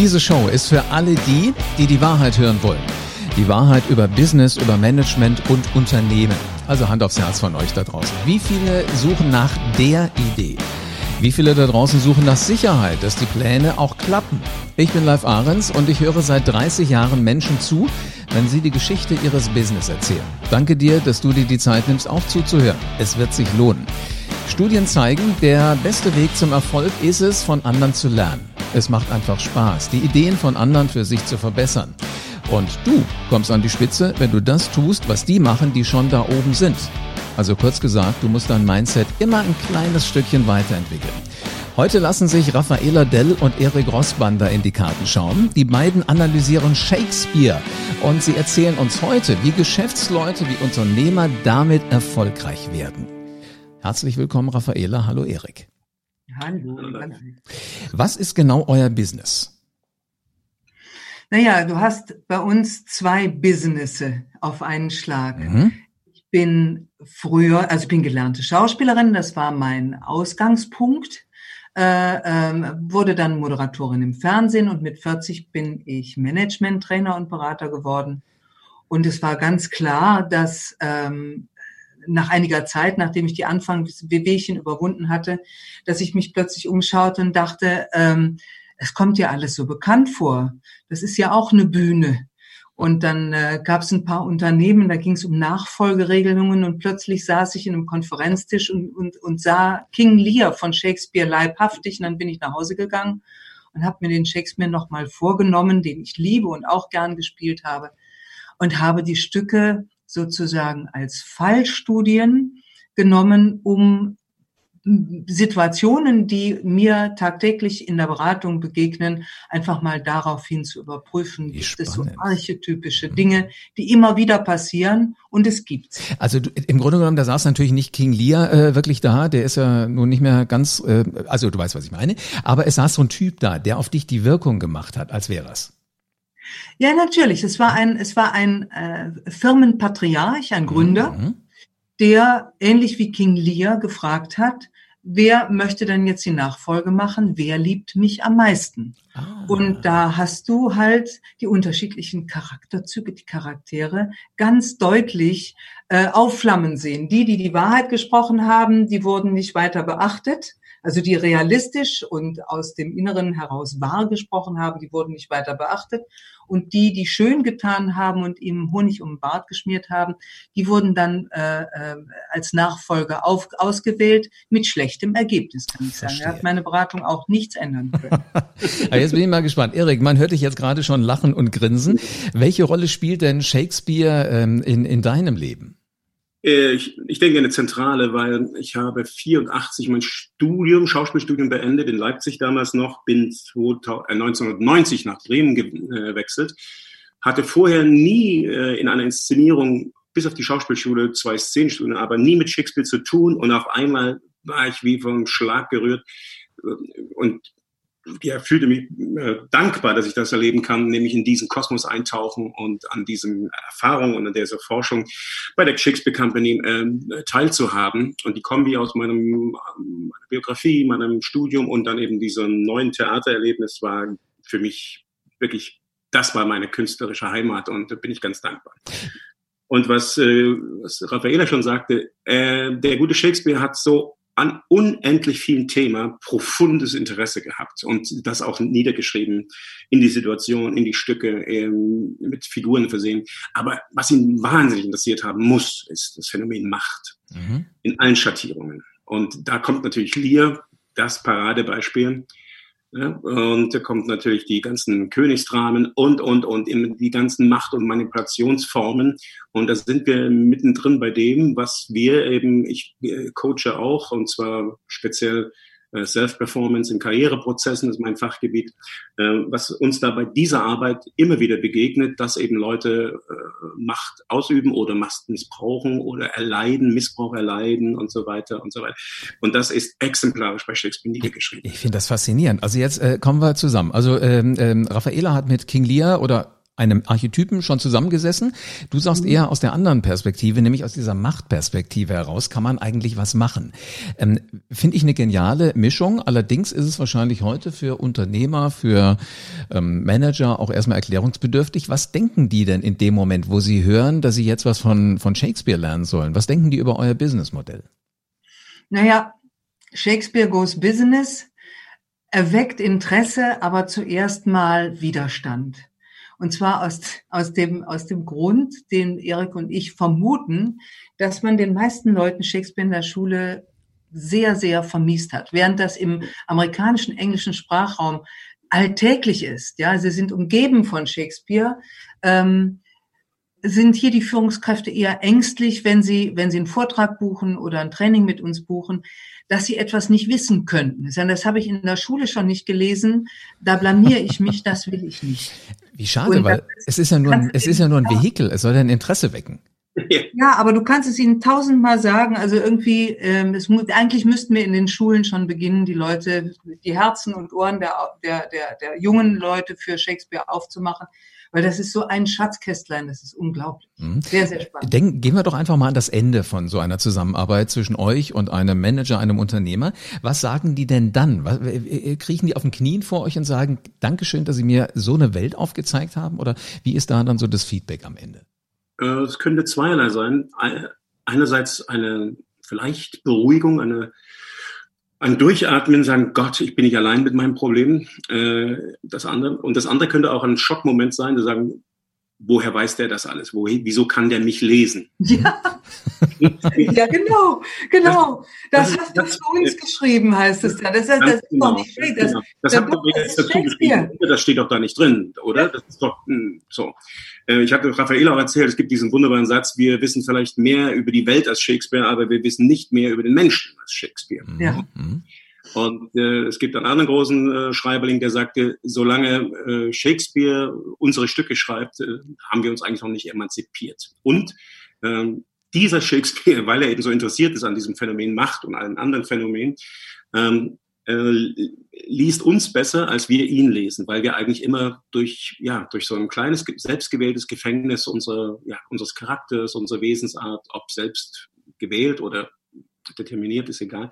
Diese Show ist für alle die, die die Wahrheit hören wollen. Die Wahrheit über Business, über Management und Unternehmen. Also Hand aufs Herz von euch da draußen. Wie viele suchen nach der Idee? Wie viele da draußen suchen nach Sicherheit, dass die Pläne auch klappen? Ich bin Live Ahrens und ich höre seit 30 Jahren Menschen zu, wenn sie die Geschichte ihres Business erzählen. Danke dir, dass du dir die Zeit nimmst, auch zuzuhören. Es wird sich lohnen. Studien zeigen, der beste Weg zum Erfolg ist es, von anderen zu lernen. Es macht einfach Spaß, die Ideen von anderen für sich zu verbessern. Und du kommst an die Spitze, wenn du das tust, was die machen, die schon da oben sind. Also kurz gesagt, du musst dein Mindset immer ein kleines Stückchen weiterentwickeln. Heute lassen sich Raffaela Dell und Erik Rossbander in die Karten schauen. Die beiden analysieren Shakespeare und sie erzählen uns heute, wie Geschäftsleute, wie Unternehmer damit erfolgreich werden. Herzlich willkommen, Raffaela. Hallo, Erik. Hallo. Was ist genau euer Business? Naja, du hast bei uns zwei Businesse auf einen Schlag. Mhm. Ich bin früher, also ich bin gelernte Schauspielerin, das war mein Ausgangspunkt. Äh, ähm, wurde dann Moderatorin im Fernsehen und mit 40 bin ich Management-Trainer und Berater geworden. Und es war ganz klar, dass ähm, nach einiger Zeit, nachdem ich die Anfangsbewegchen überwunden hatte, dass ich mich plötzlich umschaute und dachte, ähm, es kommt ja alles so bekannt vor. Das ist ja auch eine Bühne. Und dann äh, gab es ein paar Unternehmen, da ging es um Nachfolgeregelungen und plötzlich saß ich in einem Konferenztisch und, und, und sah King Lear von Shakespeare leibhaftig. Und dann bin ich nach Hause gegangen und habe mir den Shakespeare nochmal vorgenommen, den ich liebe und auch gern gespielt habe. Und habe die Stücke sozusagen als Fallstudien genommen, um Situationen, die mir tagtäglich in der Beratung begegnen, einfach mal daraufhin zu überprüfen. Gibt es so archetypische Dinge, die immer wieder passieren und es gibt. Also du, im Grunde genommen, da saß natürlich nicht King Lear äh, wirklich da, der ist ja nun nicht mehr ganz, äh, also du weißt, was ich meine, aber es saß so ein Typ da, der auf dich die Wirkung gemacht hat, als wäre es. Ja, natürlich. Es war ein, es war ein äh, Firmenpatriarch, ein Gründer. Mhm der ähnlich wie King Lear gefragt hat, wer möchte denn jetzt die Nachfolge machen? Wer liebt mich am meisten? Ah. Und da hast du halt die unterschiedlichen Charakterzüge, die Charaktere ganz deutlich äh, aufflammen sehen. Die, die die Wahrheit gesprochen haben, die wurden nicht weiter beachtet. Also die realistisch und aus dem Inneren heraus wahr gesprochen haben, die wurden nicht weiter beachtet. Und die, die schön getan haben und ihm Honig um den Bart geschmiert haben, die wurden dann äh, äh, als Nachfolger auf, ausgewählt mit schlechtem Ergebnis, kann ich sagen. Er hat meine Beratung auch nichts ändern können. jetzt bin ich mal gespannt. Erik, man hört dich jetzt gerade schon lachen und grinsen. Welche Rolle spielt denn Shakespeare ähm, in, in deinem Leben? Äh, ich, ich denke eine zentrale, weil ich habe 84 mein Studium, Schauspielstudium beendet in Leipzig damals noch, bin 1990 äh, nach Bremen gewechselt, hatte vorher nie äh, in einer Inszenierung bis auf die Schauspielschule zwei Szenenstudien, aber nie mit Shakespeare zu tun. Und auf einmal war ich wie vom Schlag gerührt. Und ja, fühlte mich äh, dankbar, dass ich das erleben kann, nämlich in diesen Kosmos eintauchen und an diesen Erfahrungen und an dieser Forschung bei der Shakespeare Company äh, teilzuhaben. Und die Kombi aus meinem, meiner Biografie, meinem Studium und dann eben diesem neuen Theatererlebnis war für mich wirklich, das war meine künstlerische Heimat und da bin ich ganz dankbar. Und was, äh, was Raffaella schon sagte, äh, der gute Shakespeare hat so an unendlich vielen Themen profundes Interesse gehabt und das auch niedergeschrieben in die Situation, in die Stücke, ähm, mit Figuren versehen. Aber was ihn wahnsinnig interessiert haben muss, ist das Phänomen Macht mhm. in allen Schattierungen. Und da kommt natürlich Lear, das Paradebeispiel. Ja, und da kommt natürlich die ganzen Königsdramen und, und, und die ganzen Macht- und Manipulationsformen. Und da sind wir mittendrin bei dem, was wir eben, ich äh, coache auch, und zwar speziell Self-Performance in Karriereprozessen ist mein Fachgebiet, äh, was uns da bei dieser Arbeit immer wieder begegnet, dass eben Leute äh, Macht ausüben oder Macht missbrauchen oder erleiden, Missbrauch erleiden und so weiter und so weiter. Und das ist exemplarisch bei Shakespeare niedergeschrieben. Ich, ich finde das faszinierend. Also jetzt äh, kommen wir zusammen. Also ähm, ähm, Raffaela hat mit King Lear oder einem Archetypen schon zusammengesessen. Du sagst mhm. eher aus der anderen Perspektive, nämlich aus dieser Machtperspektive heraus, kann man eigentlich was machen. Ähm, Finde ich eine geniale Mischung. Allerdings ist es wahrscheinlich heute für Unternehmer, für ähm, Manager auch erstmal erklärungsbedürftig. Was denken die denn in dem Moment, wo sie hören, dass sie jetzt was von, von Shakespeare lernen sollen? Was denken die über euer Businessmodell? Naja, Shakespeare Goes Business erweckt Interesse, aber zuerst mal Widerstand. Und zwar aus, aus, dem, aus dem Grund, den Erik und ich vermuten, dass man den meisten Leuten Shakespeare in der Schule sehr, sehr vermiest hat. Während das im amerikanischen englischen Sprachraum alltäglich ist, ja, sie sind umgeben von Shakespeare, ähm, sind hier die Führungskräfte eher ängstlich, wenn sie, wenn sie einen Vortrag buchen oder ein Training mit uns buchen, dass sie etwas nicht wissen könnten. Das habe ich in der Schule schon nicht gelesen. Da blamiere ich mich, das will ich nicht. Wie schade, Und weil es ist ja nur ein, es ist ja nur ein Vehikel. Es soll ja ein Interesse wecken. Ja, aber du kannst es ihnen tausendmal sagen. Also irgendwie, ähm, es, eigentlich müssten wir in den Schulen schon beginnen, die Leute, die Herzen und Ohren der, der, der, der jungen Leute für Shakespeare aufzumachen weil das ist so ein Schatzkästlein, das ist unglaublich. Mhm. Sehr, sehr spannend. Denk, gehen wir doch einfach mal an das Ende von so einer Zusammenarbeit zwischen euch und einem Manager, einem Unternehmer. Was sagen die denn dann? Was, kriechen die auf den Knien vor euch und sagen, Dankeschön, dass Sie mir so eine Welt aufgezeigt haben? Oder wie ist da dann so das Feedback am Ende? Äh, es könnte zweierlei sein. Einerseits eine vielleicht Beruhigung, eine ein Durchatmen, sagen, Gott, ich bin nicht allein mit meinem Problem. Äh, das andere und das andere könnte auch ein Schockmoment sein, zu sagen, woher weiß der das alles? Wo, wieso kann der mich lesen? Ja, ja genau, genau. Das, das, hast du für uns geschrieben, heißt es ja. Das, das, das ist genau, doch nicht schlecht. Das, genau. das habt ihr jetzt dazu geschrieben. Das steht doch da nicht drin, oder? Das ist doch mh, hm, so. Äh, ich hatte Raphael auch erzählt, es gibt diesen wunderbaren Satz, wir wissen vielleicht mehr über die Welt als Shakespeare, aber wir wissen nicht mehr über den Menschen als Shakespeare. Ja. Mhm. Und äh, es gibt einen anderen großen äh, Schreiberling, der sagte, solange äh, Shakespeare unsere Stücke schreibt, äh, haben wir uns eigentlich noch nicht emanzipiert. Und ähm, dieser Shakespeare, weil er eben so interessiert ist an diesem Phänomen Macht und allen anderen Phänomenen, ähm, äh, liest uns besser, als wir ihn lesen, weil wir eigentlich immer durch, ja, durch so ein kleines, selbstgewähltes Gefängnis unserer, ja, unseres Charakters, unserer Wesensart, ob selbst gewählt oder determiniert, ist egal,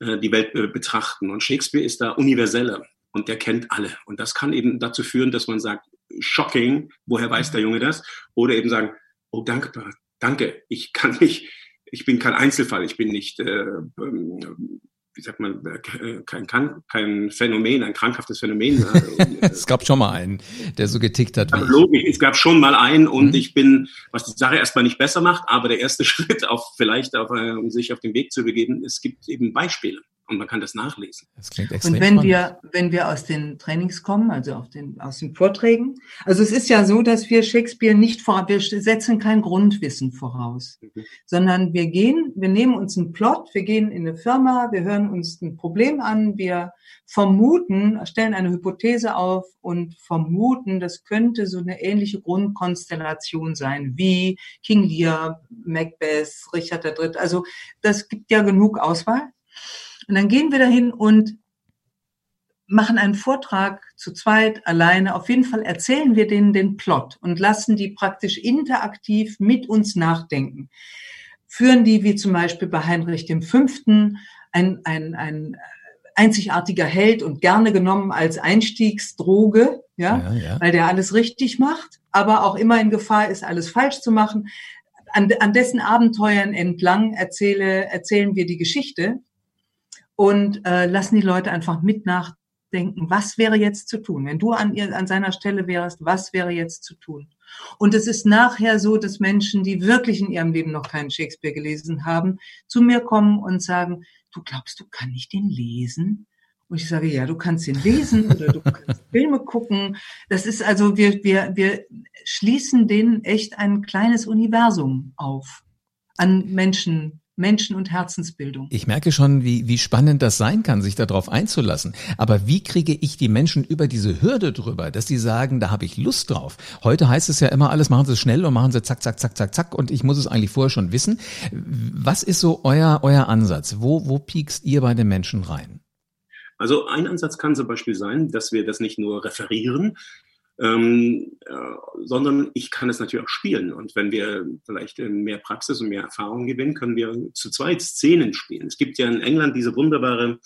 äh, die Welt betrachten. Und Shakespeare ist da universeller und der kennt alle. Und das kann eben dazu führen, dass man sagt, shocking, woher weiß der Junge das? Oder eben sagen, oh, dankbar, danke, ich kann nicht, ich bin kein Einzelfall, ich bin nicht äh, ähm, wie sagt man, äh, kein, kein, kein Phänomen, ein krankhaftes Phänomen. es gab schon mal einen, der so getickt hat. Wie logisch, es gab schon mal einen und mhm. ich bin, was die Sache erstmal nicht besser macht, aber der erste Schritt, auf vielleicht auf, um sich auf den Weg zu begeben, es gibt eben Beispiele und man kann das nachlesen. Das klingt extrem und wenn spannend. wir, wenn wir aus den Trainings kommen, also auf den, aus den Vorträgen, also es ist ja so, dass wir Shakespeare nicht vor, wir setzen kein Grundwissen voraus, mhm. sondern wir gehen, wir nehmen uns einen Plot, wir gehen in eine Firma, wir hören uns ein Problem an, wir vermuten, stellen eine Hypothese auf und vermuten, das könnte so eine ähnliche Grundkonstellation sein wie King Lear, Macbeth, Richard III. Also das gibt ja genug Auswahl. Und dann gehen wir dahin und machen einen Vortrag zu zweit, alleine. Auf jeden Fall erzählen wir denen den Plot und lassen die praktisch interaktiv mit uns nachdenken. Führen die, wie zum Beispiel bei Heinrich V., ein, ein, ein einzigartiger Held und gerne genommen als Einstiegsdroge, ja, ja, ja, weil der alles richtig macht, aber auch immer in Gefahr ist, alles falsch zu machen. An, an dessen Abenteuern entlang erzähle, erzählen wir die Geschichte und äh, lassen die Leute einfach mit nachdenken, was wäre jetzt zu tun? Wenn du an, ihr, an seiner Stelle wärst, was wäre jetzt zu tun? Und es ist nachher so, dass Menschen, die wirklich in ihrem Leben noch keinen Shakespeare gelesen haben, zu mir kommen und sagen, du glaubst, du kann ich den lesen? Und ich sage, ja, du kannst ihn lesen oder du kannst Filme gucken. Das ist also, wir, wir, wir schließen denen echt ein kleines Universum auf an Menschen, Menschen- und Herzensbildung. Ich merke schon, wie, wie spannend das sein kann, sich darauf einzulassen. Aber wie kriege ich die Menschen über diese Hürde drüber, dass sie sagen, da habe ich Lust drauf? Heute heißt es ja immer, alles machen sie schnell und machen sie zack, zack, zack, zack, zack und ich muss es eigentlich vorher schon wissen. Was ist so euer, euer Ansatz? Wo, wo piekst ihr bei den Menschen rein? Also ein Ansatz kann zum Beispiel sein, dass wir das nicht nur referieren, ähm, äh, sondern ich kann es natürlich auch spielen. Und wenn wir vielleicht mehr Praxis und mehr Erfahrung gewinnen, können wir zu zweit Szenen spielen. Es gibt ja in England diese wunderbare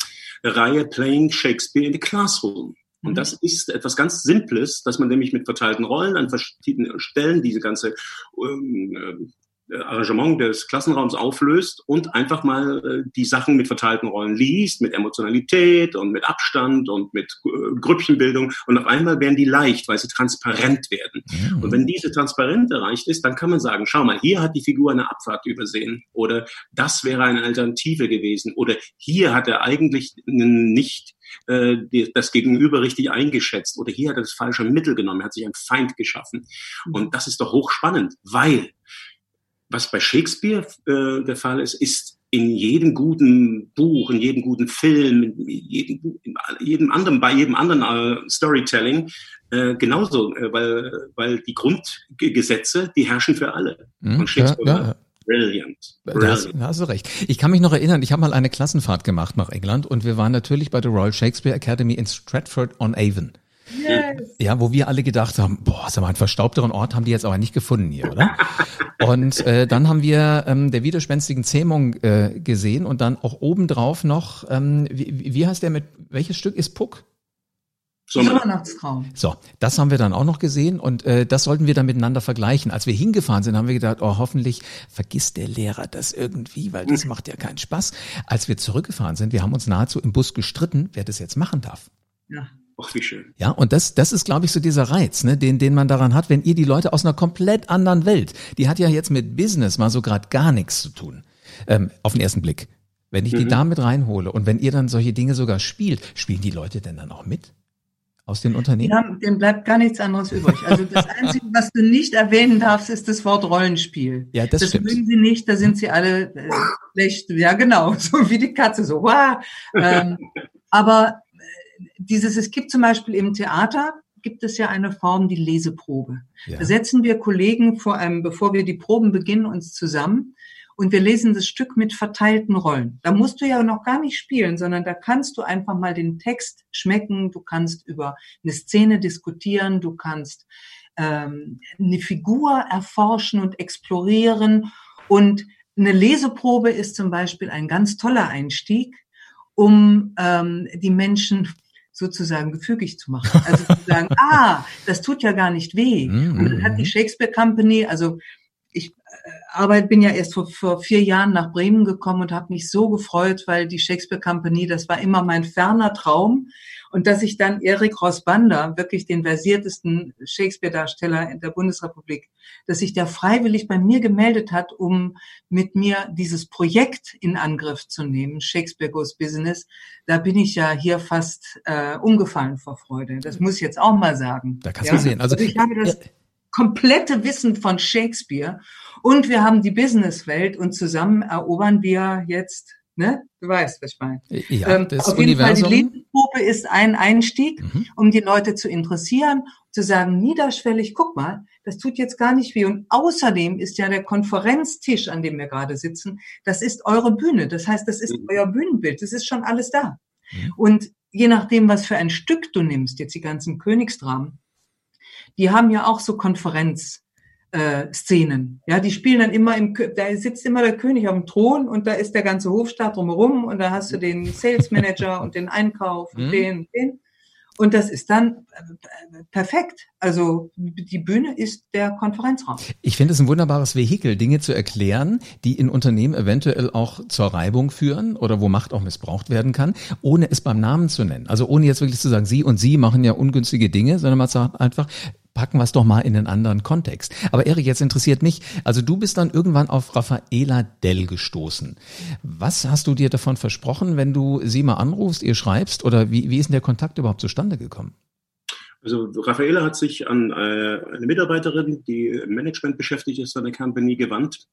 Reihe Playing Shakespeare in the Classroom. Und mhm. das ist etwas ganz Simples, dass man nämlich mit verteilten Rollen an verschiedenen Stellen diese ganze ähm, äh, Arrangement des Klassenraums auflöst und einfach mal äh, die Sachen mit verteilten Rollen liest, mit Emotionalität und mit Abstand und mit äh, Grüppchenbildung und auf einmal werden die leicht, weil sie transparent werden. Mhm. Und wenn diese Transparenz erreicht ist, dann kann man sagen, schau mal, hier hat die Figur eine Abfahrt übersehen oder das wäre eine Alternative gewesen oder hier hat er eigentlich nicht äh, das Gegenüber richtig eingeschätzt oder hier hat er das falsche Mittel genommen, hat sich einen Feind geschaffen. Mhm. Und das ist doch hochspannend, weil was bei Shakespeare äh, der Fall ist, ist in jedem guten Buch, in jedem guten Film, in jedem, in jedem anderen, bei jedem anderen äh, Storytelling äh, genauso, äh, weil, weil die Grundgesetze, die herrschen für alle. Mhm, Und Shakespeare ja, ja, ja. Brilliant. Brilliant. Da hast, du recht. Ich kann mich noch erinnern, ich habe mal eine Klassenfahrt gemacht nach England und wir waren natürlich bei der Royal Shakespeare Academy in Stratford on Avon. Yes. Ja, wo wir alle gedacht haben, boah, sag mal, einen verstaubteren Ort haben die jetzt aber nicht gefunden hier, oder? und äh, dann haben wir ähm, der widerspenstigen Zähmung äh, gesehen und dann auch obendrauf noch, ähm, wie, wie heißt der mit, welches Stück ist Puck? Sommernachtstraum. So, das haben wir dann auch noch gesehen und äh, das sollten wir dann miteinander vergleichen. Als wir hingefahren sind, haben wir gedacht, oh, hoffentlich vergisst der Lehrer das irgendwie, weil das macht ja keinen Spaß. Als wir zurückgefahren sind, wir haben uns nahezu im Bus gestritten, wer das jetzt machen darf. Ja. Ach, wie schön. Ja, und das, das ist, glaube ich, so dieser Reiz, ne, den, den man daran hat, wenn ihr die Leute aus einer komplett anderen Welt, die hat ja jetzt mit Business mal so gerade gar nichts zu tun, ähm, auf den ersten Blick. Wenn ich mhm. die da mit reinhole und wenn ihr dann solche Dinge sogar spielt, spielen die Leute denn dann auch mit? Aus den Unternehmen? Ja, dem bleibt gar nichts anderes übrig. Also das Einzige, was du nicht erwähnen darfst, ist das Wort Rollenspiel. Ja, das, das stimmt. mögen sie nicht, da sind sie alle äh, schlecht. Ja, genau, so wie die Katze, so. Wow. Ähm, aber dieses, es gibt zum Beispiel im Theater, gibt es ja eine Form, die Leseprobe. Ja. Da setzen wir Kollegen vor einem, bevor wir die Proben beginnen, uns zusammen und wir lesen das Stück mit verteilten Rollen. Da musst du ja noch gar nicht spielen, sondern da kannst du einfach mal den Text schmecken, du kannst über eine Szene diskutieren, du kannst ähm, eine Figur erforschen und explorieren. Und eine Leseprobe ist zum Beispiel ein ganz toller Einstieg, um ähm, die Menschen sozusagen gefügig zu machen. Also zu sagen, ah, das tut ja gar nicht weh. Mm, und dann hat die mhm. Shakespeare Company, also Arbeit bin ja erst vor, vor vier Jahren nach Bremen gekommen und habe mich so gefreut, weil die Shakespeare Company, das war immer mein ferner Traum. Und dass ich dann Erik Rossbander, wirklich den versiertesten Shakespeare-Darsteller in der Bundesrepublik, dass sich der freiwillig bei mir gemeldet hat, um mit mir dieses Projekt in Angriff zu nehmen, Shakespeare Goes Business, da bin ich ja hier fast äh, umgefallen vor Freude. Das muss ich jetzt auch mal sagen. Da kannst ja? du sehen. Also, also ich habe das komplette Wissen von Shakespeare und wir haben die Businesswelt und zusammen erobern wir jetzt Ne? Du weißt, was ich meine. Ja, ähm, das auf jeden Universum. Fall, die Lebensgruppe ist ein Einstieg, mhm. um die Leute zu interessieren, zu sagen, niederschwellig, guck mal, das tut jetzt gar nicht weh. Und außerdem ist ja der Konferenztisch, an dem wir gerade sitzen, das ist eure Bühne. Das heißt, das ist mhm. euer Bühnenbild. Das ist schon alles da. Mhm. Und je nachdem, was für ein Stück du nimmst, jetzt die ganzen Königsdramen, die haben ja auch so Konferenz äh, Szenen. Ja, die spielen dann immer im, da sitzt immer der König auf dem Thron und da ist der ganze Hofstaat drumherum und da hast du den Sales Manager und den Einkauf und mhm. den und den. Und das ist dann äh, perfekt. Also die Bühne ist der Konferenzraum. Ich finde es ein wunderbares Vehikel, Dinge zu erklären, die in Unternehmen eventuell auch zur Reibung führen oder wo Macht auch missbraucht werden kann, ohne es beim Namen zu nennen. Also ohne jetzt wirklich zu sagen, Sie und Sie machen ja ungünstige Dinge, sondern man sagt einfach, packen wir es doch mal in einen anderen Kontext. Aber Erik, jetzt interessiert mich, also du bist dann irgendwann auf Raffaela Dell gestoßen. Was hast du dir davon versprochen, wenn du sie mal anrufst, ihr schreibst oder wie, wie ist denn der Kontakt überhaupt zustande gekommen? Also Raffaela hat sich an äh, eine Mitarbeiterin, die im Management beschäftigt ist, an der Company gewandt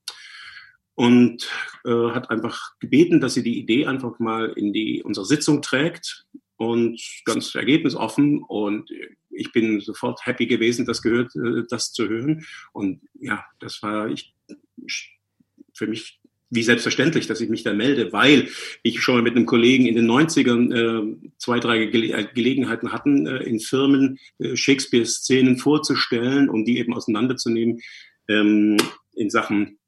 und äh, hat einfach gebeten, dass sie die Idee einfach mal in die unsere Sitzung trägt und ganz ergebnisoffen und ich bin sofort happy gewesen, das gehört, äh, das zu hören. Und ja, das war ich, für mich wie selbstverständlich, dass ich mich da melde, weil ich schon mit einem Kollegen in den 90ern äh, zwei, drei Gele Gelegenheiten hatten, äh, in Firmen äh, Shakespeare-Szenen vorzustellen und die eben auseinanderzunehmen ähm, in Sachen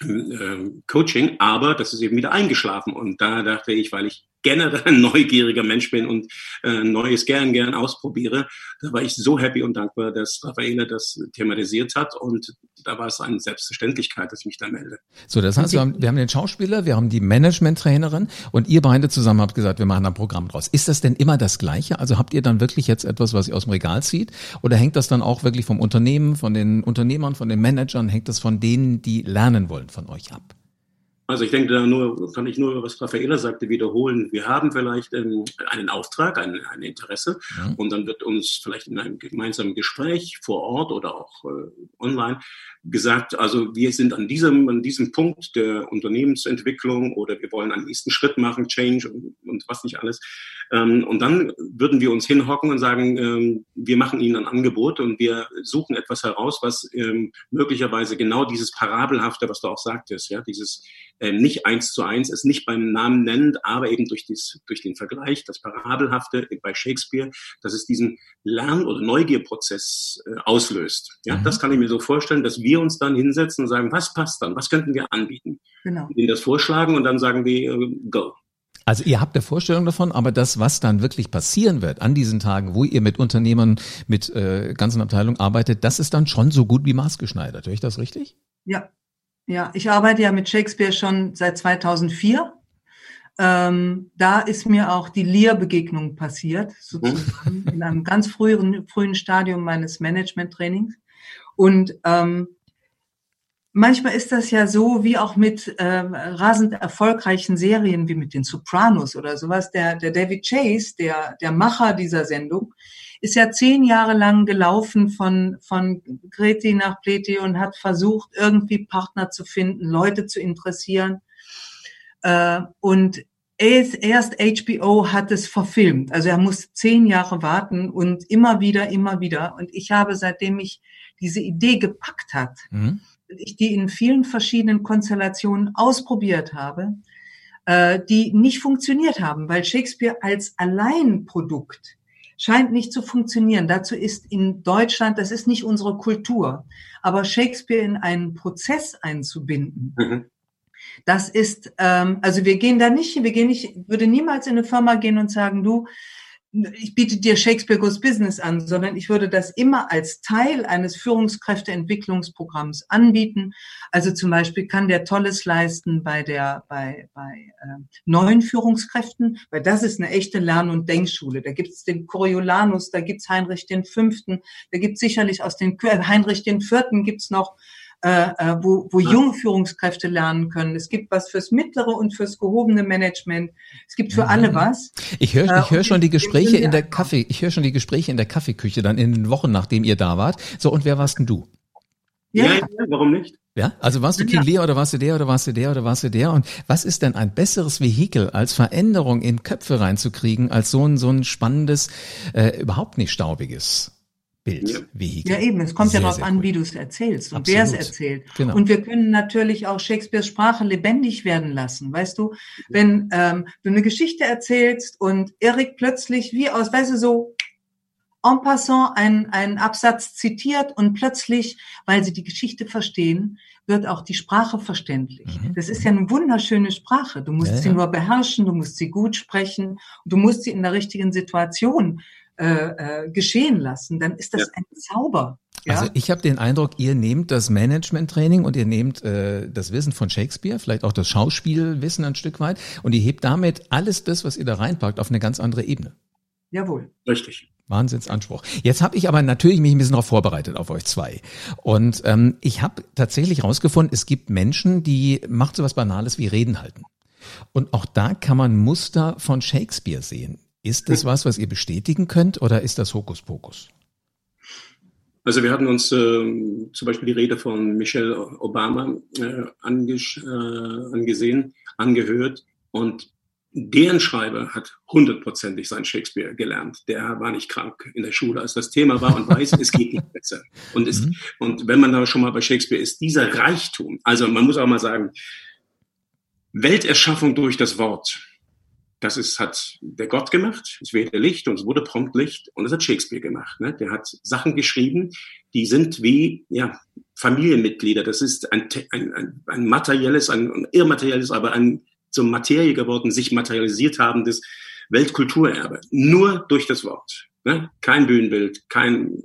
äh, Coaching, aber das ist eben wieder eingeschlafen. Und da dachte ich, weil ich generell ein neugieriger Mensch bin und äh, Neues gern, gern ausprobiere, da war ich so happy und dankbar, dass Raffaele das thematisiert hat und da war es eine Selbstverständlichkeit, dass ich mich da melde. So, das heißt, wir haben, wir haben den Schauspieler, wir haben die Management-Trainerin und ihr beide zusammen habt gesagt, wir machen ein Programm draus. Ist das denn immer das Gleiche? Also habt ihr dann wirklich jetzt etwas, was ihr aus dem Regal zieht? Oder hängt das dann auch wirklich vom Unternehmen, von den Unternehmern, von den Managern, hängt das von denen, die lernen wollen von euch ab? Also ich denke, da nur, kann ich nur, was Raffaella sagte, wiederholen. Wir haben vielleicht ähm, einen Auftrag, ein, ein Interesse ja. und dann wird uns vielleicht in einem gemeinsamen Gespräch vor Ort oder auch äh, online gesagt, also wir sind an diesem, an diesem Punkt der Unternehmensentwicklung oder wir wollen einen nächsten Schritt machen, Change und, und was nicht alles. Ähm, und dann würden wir uns hinhocken und sagen, ähm, wir machen Ihnen ein Angebot und wir suchen etwas heraus, was ähm, möglicherweise genau dieses Parabelhafte, was du auch sagtest, ja, dieses äh, nicht eins zu eins, es nicht beim Namen nennt, aber eben durch, dies, durch den Vergleich, das Parabelhafte bei Shakespeare, dass es diesen Lern- oder Neugierprozess äh, auslöst. Ja, mhm. das kann ich mir so vorstellen, dass wir uns dann hinsetzen und sagen, was passt dann, was könnten wir anbieten? Genau. Ihnen das vorschlagen und dann sagen wir, äh, go. Also ihr habt eine Vorstellung davon, aber das, was dann wirklich passieren wird an diesen Tagen, wo ihr mit Unternehmern, mit äh, ganzen Abteilungen arbeitet, das ist dann schon so gut wie maßgeschneidert. Höre ich das richtig? Ja, ja, ich arbeite ja mit Shakespeare schon seit 2004. Ähm, da ist mir auch die Lear-Begegnung passiert, sozusagen in einem ganz frühen, frühen Stadium meines Management-Trainings. Und ähm, manchmal ist das ja so, wie auch mit ähm, rasend erfolgreichen Serien wie mit den Sopranos oder sowas. Der, der David Chase, der, der Macher dieser Sendung, ist ja zehn Jahre lang gelaufen von, von Greti nach Pleti und hat versucht, irgendwie Partner zu finden, Leute zu interessieren. Äh, und erst HBO hat es verfilmt. Also er musste zehn Jahre warten und immer wieder, immer wieder. Und ich habe, seitdem ich diese Idee gepackt hat, mhm. Ich die in vielen verschiedenen Konstellationen ausprobiert habe, äh, die nicht funktioniert haben, weil Shakespeare als Alleinprodukt scheint nicht zu funktionieren. Dazu ist in Deutschland, das ist nicht unsere Kultur, aber Shakespeare in einen Prozess einzubinden. Mhm. Das ist, ähm, also wir gehen da nicht, wir gehen nicht, würde niemals in eine Firma gehen und sagen, du, ich biete dir Shakespeare Goes Business an, sondern ich würde das immer als Teil eines Führungskräfteentwicklungsprogramms anbieten. Also zum Beispiel kann der Tolles leisten bei der bei bei äh, neuen Führungskräften, weil das ist eine echte Lern- und Denkschule. Da gibt es den Coriolanus, da gibt's Heinrich den Fünften, da gibt's sicherlich aus den Heinrich den Vierten gibt's noch äh, äh, wo, wo junge Führungskräfte lernen können. Es gibt was fürs mittlere und fürs gehobene Management. Es gibt für alle mhm. was. Ich höre ich hör äh, schon die Gespräche in der Kaffee, ich höre schon die Gespräche in der Kaffeeküche dann in den Wochen, nachdem ihr da wart. So, und wer warst denn du? Ja, ja, warum nicht? Ja, also warst du King Lear oder warst du der oder warst du der oder warst du der? Und was ist denn ein besseres Vehikel als Veränderung in Köpfe reinzukriegen, als so ein, so ein spannendes, äh, überhaupt nicht staubiges Bildvehikel. Ja. eben, es kommt sehr, ja darauf an, cool. wie du es erzählst und wer es erzählt. Genau. Und wir können natürlich auch Shakespeares Sprache lebendig werden lassen. Weißt du, wenn ähm, du eine Geschichte erzählst und Erik plötzlich wie aus, weißt du, so en passant einen, einen Absatz zitiert und plötzlich, weil sie die Geschichte verstehen, wird auch die Sprache verständlich. Mhm. Das ist ja eine wunderschöne Sprache. Du musst ja, sie ja. nur beherrschen, du musst sie gut sprechen, du musst sie in der richtigen Situation äh, äh, geschehen lassen, dann ist das ja. ein Zauber. Ja? Also ich habe den Eindruck, ihr nehmt das Management-Training und ihr nehmt äh, das Wissen von Shakespeare, vielleicht auch das Schauspielwissen ein Stück weit, und ihr hebt damit alles das, was ihr da reinpackt, auf eine ganz andere Ebene. Jawohl. Richtig. Wahnsinnsanspruch. Jetzt habe ich aber natürlich mich ein bisschen darauf vorbereitet auf euch zwei. Und ähm, ich habe tatsächlich rausgefunden, es gibt Menschen, die macht so was Banales wie Reden halten. Und auch da kann man Muster von Shakespeare sehen. Ist das was, was ihr bestätigen könnt oder ist das Hokuspokus? Also wir hatten uns äh, zum Beispiel die Rede von Michelle Obama äh, anges äh, angesehen, angehört und deren Schreiber hat hundertprozentig sein Shakespeare gelernt. Der war nicht krank in der Schule, als das Thema war und weiß, es geht nicht besser. Und, ist, mhm. und wenn man da schon mal bei Shakespeare ist, dieser Reichtum, also man muss auch mal sagen, Welterschaffung durch das Wort das ist, hat der Gott gemacht, es werde Licht und es wurde prompt Licht und das hat Shakespeare gemacht. Ne? Der hat Sachen geschrieben, die sind wie ja, Familienmitglieder. Das ist ein, ein, ein, ein materielles, ein, ein irrmaterielles, aber ein zur Materie geworden, sich materialisiert habendes Weltkulturerbe. Nur durch das Wort. Ne? Kein Bühnenbild, kein,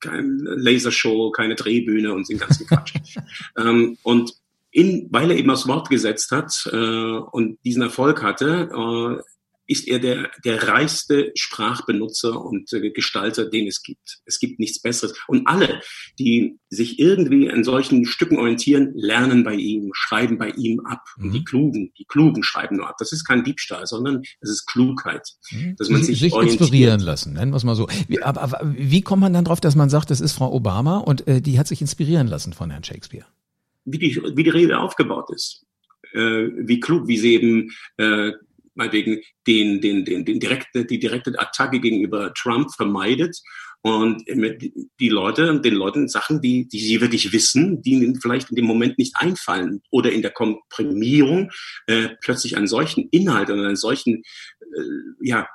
kein Lasershow, keine Drehbühne und den ganzen Quatsch. ähm, und in, weil er eben aufs Wort gesetzt hat äh, und diesen Erfolg hatte, äh, ist er der, der reichste Sprachbenutzer und äh, Gestalter, den es gibt. Es gibt nichts Besseres. Und alle, die sich irgendwie an solchen Stücken orientieren, lernen bei ihm, schreiben bei ihm ab. Mhm. Und die Klugen, die Klugen schreiben nur ab. Das ist kein Diebstahl, sondern es ist Klugheit, mhm. dass man sich, sich inspirieren lassen, nennen wir es mal so. Wie, aber, aber, wie kommt man dann drauf, dass man sagt, das ist Frau Obama und äh, die hat sich inspirieren lassen von Herrn Shakespeare? Wie die, wie die Rede aufgebaut ist. Äh, wie klug, wie sie eben äh, meinetwegen den, den, den, den direkte, die direkte Attacke gegenüber Trump vermeidet und die Leute, den Leuten Sachen, die, die sie wirklich wissen, die ihnen vielleicht in dem Moment nicht einfallen oder in der Komprimierung äh, plötzlich einen solchen Inhalt oder einen solchen, äh, ja,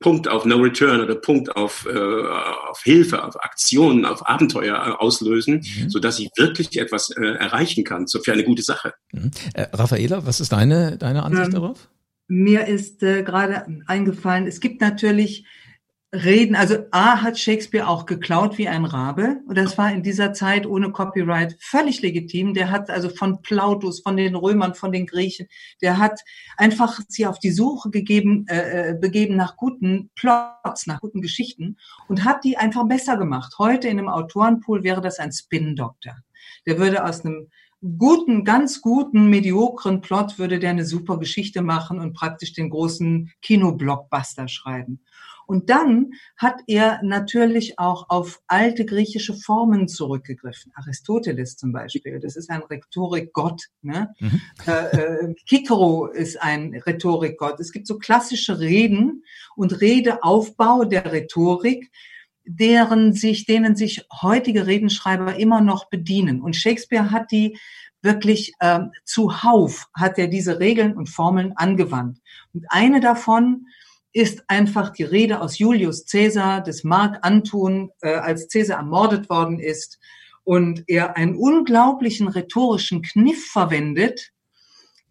Punkt auf No Return oder Punkt auf, äh, auf Hilfe, auf Aktionen, auf Abenteuer äh, auslösen, mhm. so dass ich wirklich etwas äh, erreichen kann, so für eine gute Sache. Mhm. Äh, Raffaela, was ist deine, deine Ansicht ähm, darauf? Mir ist äh, gerade eingefallen, es gibt natürlich Reden, also A hat Shakespeare auch geklaut wie ein Rabe und das war in dieser Zeit ohne Copyright völlig legitim. Der hat also von Plautus, von den Römern, von den Griechen, der hat einfach sie auf die Suche gegeben, äh, äh begeben nach guten Plots, nach guten Geschichten und hat die einfach besser gemacht. Heute in einem Autorenpool wäre das ein Spin-Doktor. Der würde aus einem guten, ganz guten, mediokren Plot würde der eine super Geschichte machen und praktisch den großen Kinoblockbuster schreiben. Und dann hat er natürlich auch auf alte griechische Formen zurückgegriffen. Aristoteles zum Beispiel, das ist ein Rhetorikgott. Ne? Mhm. Äh, äh, Cicero ist ein Rhetorikgott. Es gibt so klassische Reden und Redeaufbau der Rhetorik, deren sich, denen sich heutige Redenschreiber immer noch bedienen. Und Shakespeare hat die wirklich ähm, zuhauf, hat er diese Regeln und Formeln angewandt. Und eine davon ist einfach die Rede aus Julius Caesar, des Mark Anton, äh, als Caesar ermordet worden ist und er einen unglaublichen rhetorischen Kniff verwendet,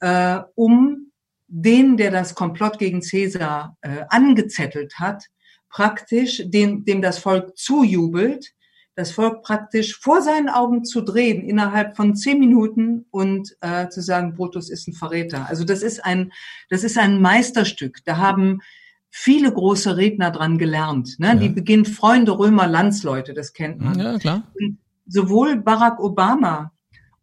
äh, um den, der das Komplott gegen Caesar äh, angezettelt hat, praktisch, dem, dem das Volk zujubelt, das Volk praktisch vor seinen Augen zu drehen innerhalb von zehn Minuten und äh, zu sagen, Brutus ist ein Verräter. Also das ist ein, das ist ein Meisterstück. Da haben viele große Redner dran gelernt. Ne? Ja. Die beginnen Freunde, Römer, Landsleute, das kennt man. Ja, klar. Und sowohl Barack Obama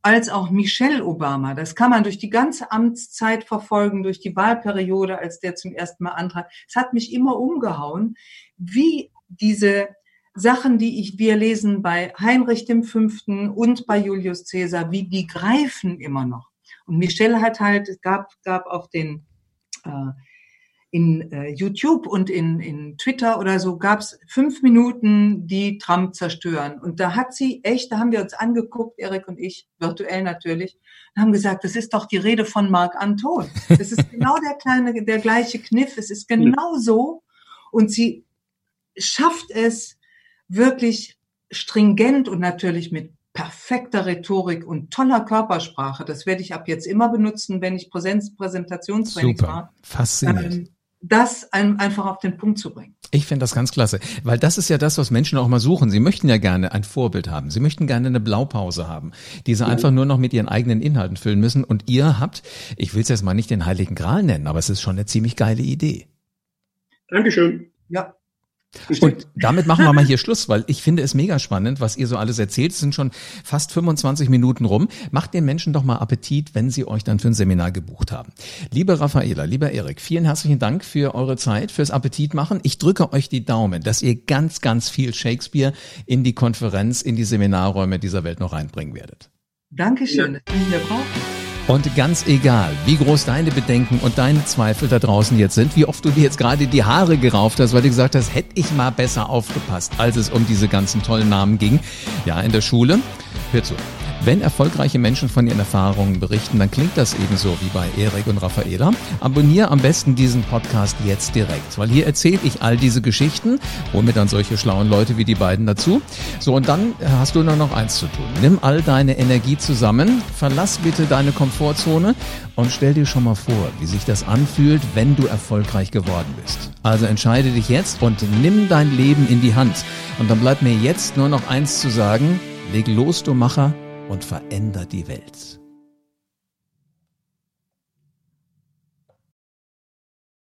als auch Michelle Obama, das kann man durch die ganze Amtszeit verfolgen, durch die Wahlperiode, als der zum ersten Mal antrat. Es hat mich immer umgehauen, wie diese Sachen, die ich, wir lesen bei Heinrich dem Fünften und bei Julius Caesar, wie die greifen immer noch. Und Michelle hat halt, es gab, gab auf den äh, in äh, YouTube und in, in Twitter oder so gab es fünf Minuten, die Trump zerstören. Und da hat sie echt, da haben wir uns angeguckt, Erik und ich, virtuell natürlich, und haben gesagt, das ist doch die Rede von Marc Anton. Das ist genau der kleine, der gleiche Kniff. Es ist genau so. Und sie schafft es wirklich stringent und natürlich mit perfekter Rhetorik und toller Körpersprache. Das werde ich ab jetzt immer benutzen, wenn ich Präsenz, Präsentationstraining Super, faszinierend. Ähm, das einfach auf den Punkt zu bringen. Ich finde das ganz klasse, weil das ist ja das, was Menschen auch mal suchen. Sie möchten ja gerne ein Vorbild haben. Sie möchten gerne eine Blaupause haben, die sie ja. einfach nur noch mit ihren eigenen Inhalten füllen müssen. Und ihr habt, ich will es jetzt mal nicht den Heiligen Gral nennen, aber es ist schon eine ziemlich geile Idee. Dankeschön. Ja, und damit machen wir mal hier Schluss, weil ich finde es mega spannend, was ihr so alles erzählt. Es sind schon fast 25 Minuten rum. Macht den Menschen doch mal Appetit, wenn sie euch dann für ein Seminar gebucht haben. Liebe Raffaela, lieber Erik, vielen herzlichen Dank für eure Zeit, fürs Appetit machen. Ich drücke euch die Daumen, dass ihr ganz, ganz viel Shakespeare in die Konferenz, in die Seminarräume dieser Welt noch reinbringen werdet. Dankeschön. Ja. Und ganz egal, wie groß deine Bedenken und deine Zweifel da draußen jetzt sind, wie oft du dir jetzt gerade die Haare gerauft hast, weil du gesagt hast, hätte ich mal besser aufgepasst, als es um diese ganzen tollen Namen ging. Ja, in der Schule. Hör zu. Wenn erfolgreiche Menschen von ihren Erfahrungen berichten, dann klingt das ebenso wie bei Erik und Raffaela. Abonniere am besten diesen Podcast jetzt direkt, weil hier erzähle ich all diese Geschichten, hol mir dann solche schlauen Leute wie die beiden dazu. So, und dann hast du nur noch eins zu tun. Nimm all deine Energie zusammen, verlass bitte deine Komfortzone und stell dir schon mal vor, wie sich das anfühlt, wenn du erfolgreich geworden bist. Also entscheide dich jetzt und nimm dein Leben in die Hand. Und dann bleibt mir jetzt nur noch eins zu sagen, leg los, du Macher, und veränder die Welt.